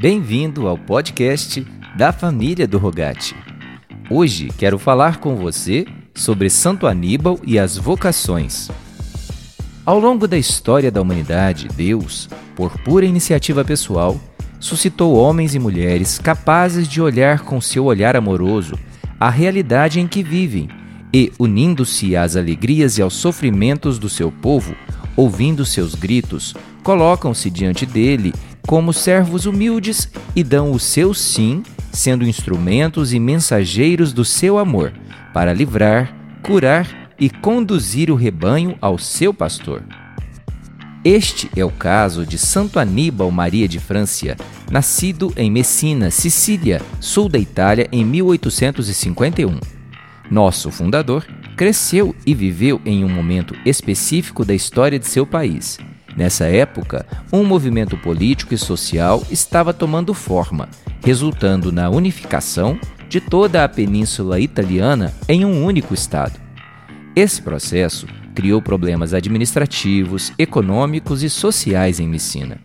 Bem-vindo ao podcast da família do Rogate. Hoje quero falar com você sobre Santo Aníbal e as vocações. Ao longo da história da humanidade, Deus, por pura iniciativa pessoal, suscitou homens e mulheres capazes de olhar com seu olhar amoroso a realidade em que vivem e, unindo-se às alegrias e aos sofrimentos do seu povo, ouvindo seus gritos, colocam-se diante dele como servos humildes e dão o seu sim, sendo instrumentos e mensageiros do seu amor, para livrar, curar e conduzir o rebanho ao seu pastor. Este é o caso de Santo Aníbal Maria de Francia, nascido em Messina, Sicília, sul da Itália, em 1851. Nosso fundador cresceu e viveu em um momento específico da história de seu país Nessa época, um movimento político e social estava tomando forma, resultando na unificação de toda a península italiana em um único Estado. Esse processo criou problemas administrativos, econômicos e sociais em Messina.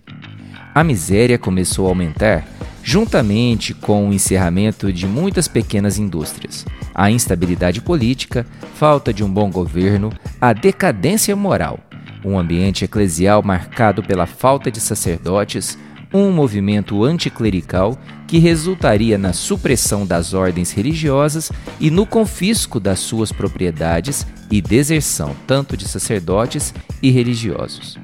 A miséria começou a aumentar juntamente com o encerramento de muitas pequenas indústrias, a instabilidade política, falta de um bom governo, a decadência moral um ambiente eclesial marcado pela falta de sacerdotes, um movimento anticlerical que resultaria na supressão das ordens religiosas e no confisco das suas propriedades e deserção tanto de sacerdotes e religiosos.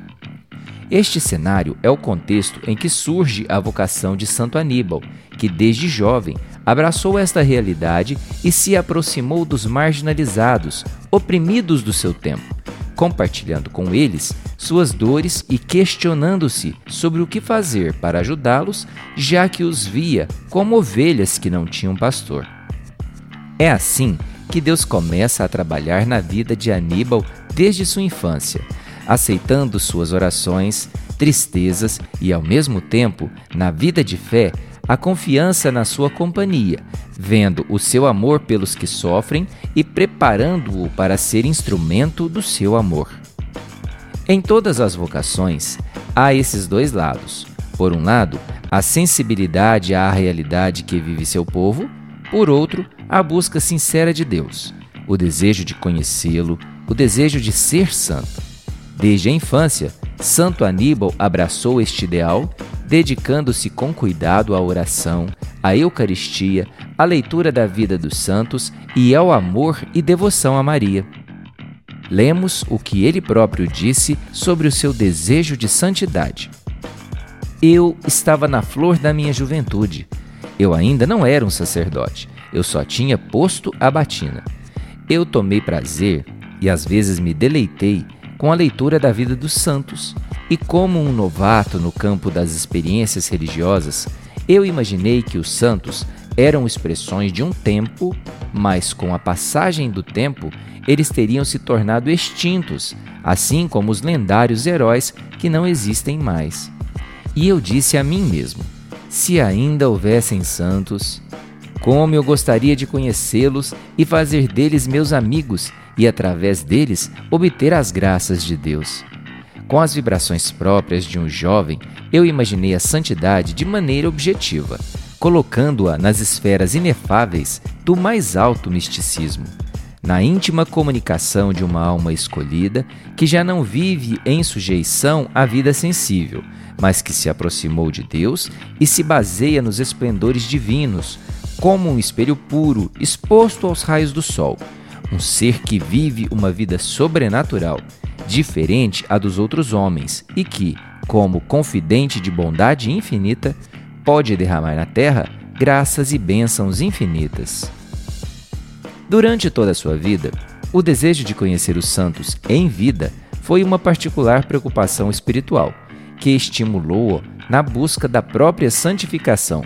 Este cenário é o contexto em que surge a vocação de Santo Aníbal, que desde jovem abraçou esta realidade e se aproximou dos marginalizados, oprimidos do seu tempo compartilhando com eles suas dores e questionando-se sobre o que fazer para ajudá-los, já que os via como ovelhas que não tinham pastor. É assim que Deus começa a trabalhar na vida de Aníbal desde sua infância, aceitando suas orações, tristezas e, ao mesmo tempo, na vida de fé, a confiança na sua companhia, vendo o seu amor pelos que sofrem e preparando-o para ser instrumento do seu amor. Em todas as vocações, há esses dois lados. Por um lado, a sensibilidade à realidade que vive seu povo, por outro, a busca sincera de Deus, o desejo de conhecê-lo, o desejo de ser santo. Desde a infância, Santo Aníbal abraçou este ideal dedicando-se com cuidado à oração, à Eucaristia, à leitura da vida dos santos e ao amor e devoção a Maria. Lemos o que ele próprio disse sobre o seu desejo de santidade. Eu estava na flor da minha juventude. Eu ainda não era um sacerdote, eu só tinha posto a batina. Eu tomei prazer e às vezes me deleitei com a leitura da vida dos santos e como um novato no campo das experiências religiosas, eu imaginei que os santos eram expressões de um tempo, mas com a passagem do tempo, eles teriam se tornado extintos, assim como os lendários heróis que não existem mais. E eu disse a mim mesmo: se ainda houvessem santos, como eu gostaria de conhecê-los e fazer deles meus amigos e, através deles, obter as graças de Deus. Com as vibrações próprias de um jovem, eu imaginei a santidade de maneira objetiva, colocando-a nas esferas inefáveis do mais alto misticismo, na íntima comunicação de uma alma escolhida que já não vive em sujeição à vida sensível, mas que se aproximou de Deus e se baseia nos esplendores divinos, como um espelho puro exposto aos raios do sol, um ser que vive uma vida sobrenatural diferente a dos outros homens, e que, como confidente de bondade infinita, pode derramar na terra graças e bênçãos infinitas. Durante toda a sua vida, o desejo de conhecer os santos em vida foi uma particular preocupação espiritual, que estimulou-o na busca da própria santificação.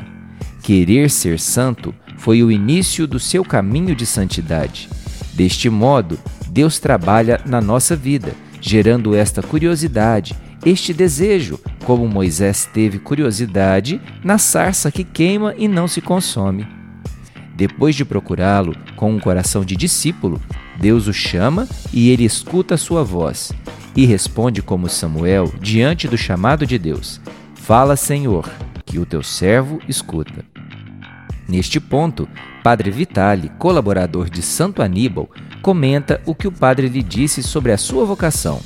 Querer ser santo foi o início do seu caminho de santidade. Deste modo, Deus trabalha na nossa vida, gerando esta curiosidade, este desejo, como Moisés teve curiosidade na sarça que queima e não se consome. Depois de procurá-lo com um coração de discípulo, Deus o chama e ele escuta a sua voz e responde como Samuel diante do chamado de Deus: Fala, Senhor, que o teu servo escuta. Neste ponto, Padre Vitale, colaborador de Santo Aníbal, comenta o que o padre lhe disse sobre a sua vocação.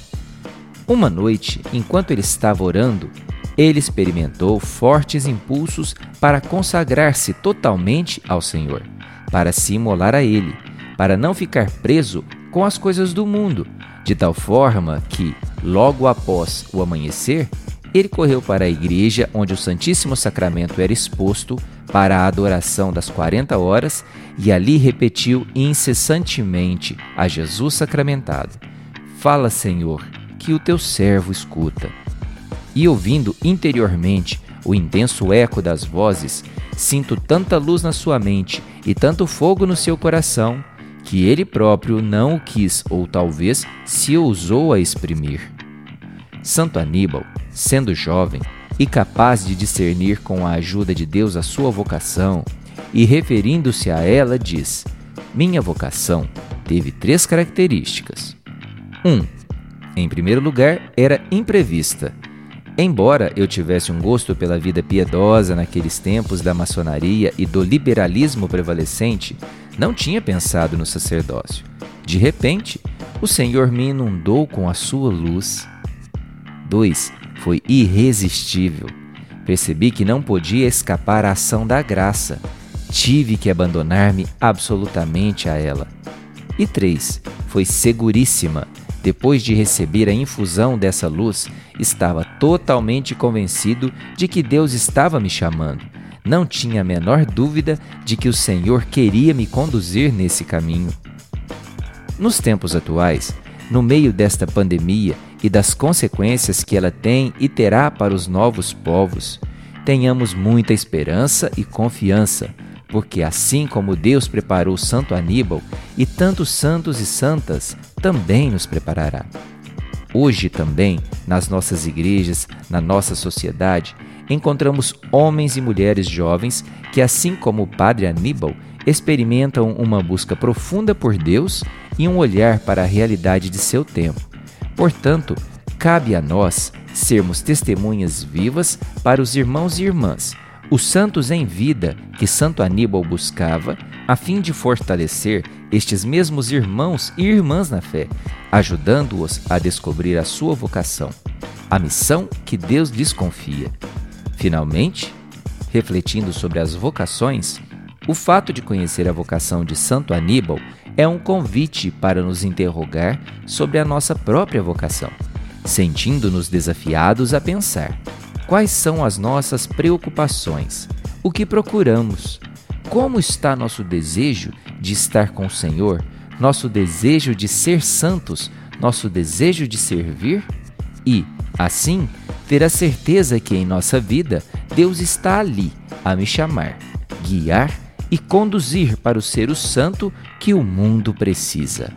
Uma noite, enquanto ele estava orando, ele experimentou fortes impulsos para consagrar-se totalmente ao Senhor, para se imolar a Ele, para não ficar preso com as coisas do mundo, de tal forma que, logo após o amanhecer, ele correu para a igreja onde o Santíssimo Sacramento era exposto para a adoração das 40 horas e ali repetiu incessantemente a Jesus sacramentado: Fala, Senhor, que o teu servo escuta e ouvindo interiormente o intenso eco das vozes, sinto tanta luz na sua mente e tanto fogo no seu coração que ele próprio não o quis ou talvez se ousou a exprimir. Santo Aníbal, sendo jovem e capaz de discernir com a ajuda de Deus a sua vocação, e referindo-se a ela, diz: Minha vocação teve três características. 1. Um, em primeiro lugar, era imprevista Embora eu tivesse um gosto pela vida piedosa naqueles tempos da maçonaria e do liberalismo prevalecente, não tinha pensado no sacerdócio. De repente, o Senhor me inundou com a sua luz. 2. Foi irresistível. Percebi que não podia escapar à ação da graça. Tive que abandonar-me absolutamente a ela. E 3. Foi seguríssima depois de receber a infusão dessa luz, estava totalmente convencido de que Deus estava me chamando. Não tinha a menor dúvida de que o Senhor queria me conduzir nesse caminho. Nos tempos atuais, no meio desta pandemia e das consequências que ela tem e terá para os novos povos, tenhamos muita esperança e confiança porque assim como Deus preparou Santo Aníbal e tantos santos e santas, também nos preparará. Hoje também, nas nossas igrejas, na nossa sociedade, encontramos homens e mulheres jovens que, assim como o Padre Aníbal, experimentam uma busca profunda por Deus e um olhar para a realidade de seu tempo. Portanto, cabe a nós sermos testemunhas vivas para os irmãos e irmãs os santos em vida que Santo Aníbal buscava, a fim de fortalecer estes mesmos irmãos e irmãs na fé, ajudando-os a descobrir a sua vocação, a missão que Deus lhes confia. Finalmente, refletindo sobre as vocações, o fato de conhecer a vocação de Santo Aníbal é um convite para nos interrogar sobre a nossa própria vocação, sentindo-nos desafiados a pensar Quais são as nossas preocupações? O que procuramos? Como está nosso desejo de estar com o Senhor? Nosso desejo de ser santos? Nosso desejo de servir? E, assim, ter a certeza que em nossa vida Deus está ali a me chamar, guiar e conduzir para o ser o santo que o mundo precisa.